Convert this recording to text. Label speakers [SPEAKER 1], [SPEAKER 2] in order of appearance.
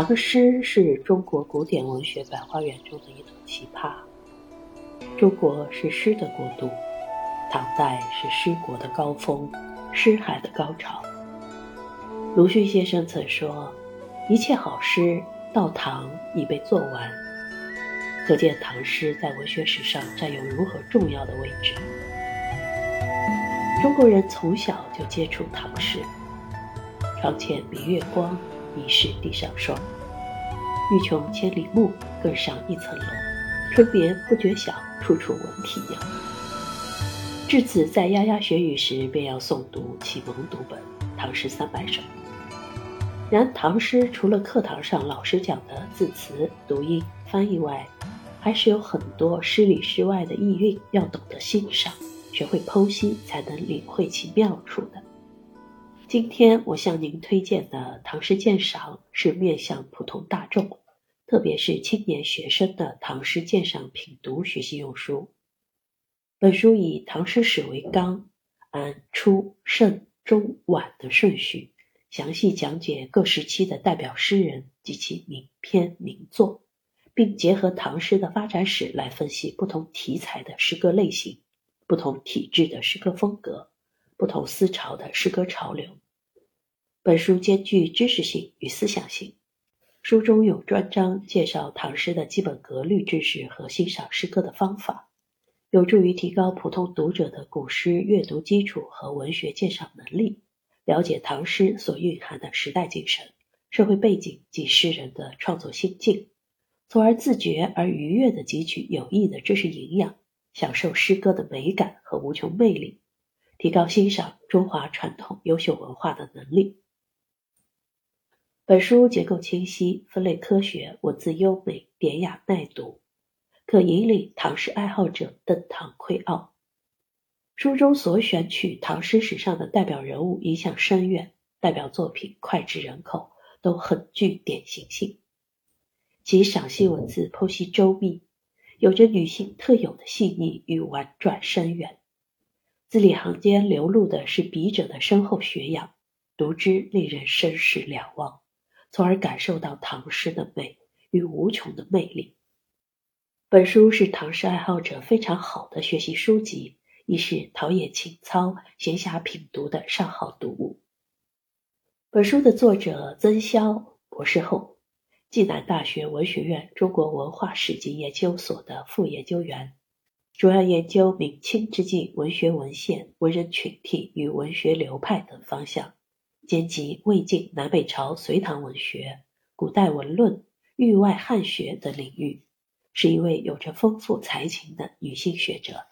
[SPEAKER 1] 唐诗是中国古典文学百花园中的一朵奇葩。中国是诗的国度，唐代是诗国的高峰，诗海的高潮。鲁迅先生曾说：“一切好诗到唐已被做完。”可见唐诗在文学史上占有如何重要的位置。中国人从小就接触唐诗，“床前明月光，疑是地上霜。欲穷千里目，更上一层楼。春眠不觉晓，处处闻啼鸟。”至此，在丫丫学语时，便要诵读启蒙读本《唐诗三百首》。然唐诗除了课堂上老师讲的字词、读音、翻译外，还是有很多诗里诗外的意蕴要懂得欣赏，学会剖析，才能领会其妙处的。今天我向您推荐的《唐诗鉴赏》是面向普通大众，特别是青年学生的唐诗鉴赏品读学习用书。本书以唐诗史为纲，按初、盛、中、晚的顺序。详细讲解各时期的代表诗人及其名篇名作，并结合唐诗的发展史来分析不同题材的诗歌类型、不同体制的诗歌风格、不同思潮的诗歌潮流。本书兼具知识性与思想性，书中有专章介绍唐诗的基本格律知识和欣赏诗歌的方法，有助于提高普通读者的古诗阅读基础和文学鉴赏能力。了解唐诗所蕴含的时代精神、社会背景及诗人的创作心境，从而自觉而愉悦地汲取有益的知识营养，享受诗歌的美感和无穷魅力，提高欣赏中华传统优秀文化的能力。本书结构清晰，分类科学，文字优美典雅耐读，可引领唐诗爱好者登堂窥奥。书中所选取唐诗史上的代表人物，影响深远，代表作品脍炙人口，都很具典型性。其赏析文字剖析周密，有着女性特有的细腻与婉转深远。字里行间流露的是笔者的深厚学养，读之令人深思两忘，从而感受到唐诗的美与无穷的魅力。本书是唐诗爱好者非常好的学习书籍。亦是陶冶情操、闲暇品读的上好读物。本书的作者曾潇博士后，暨南大学文学院中国文化史及研究所的副研究员，主要研究明清之际文学文献、文人群体与文学流派等方向，兼及魏晋南北朝、隋唐文学、古代文论、域外汉学等领域，是一位有着丰富才情的女性学者。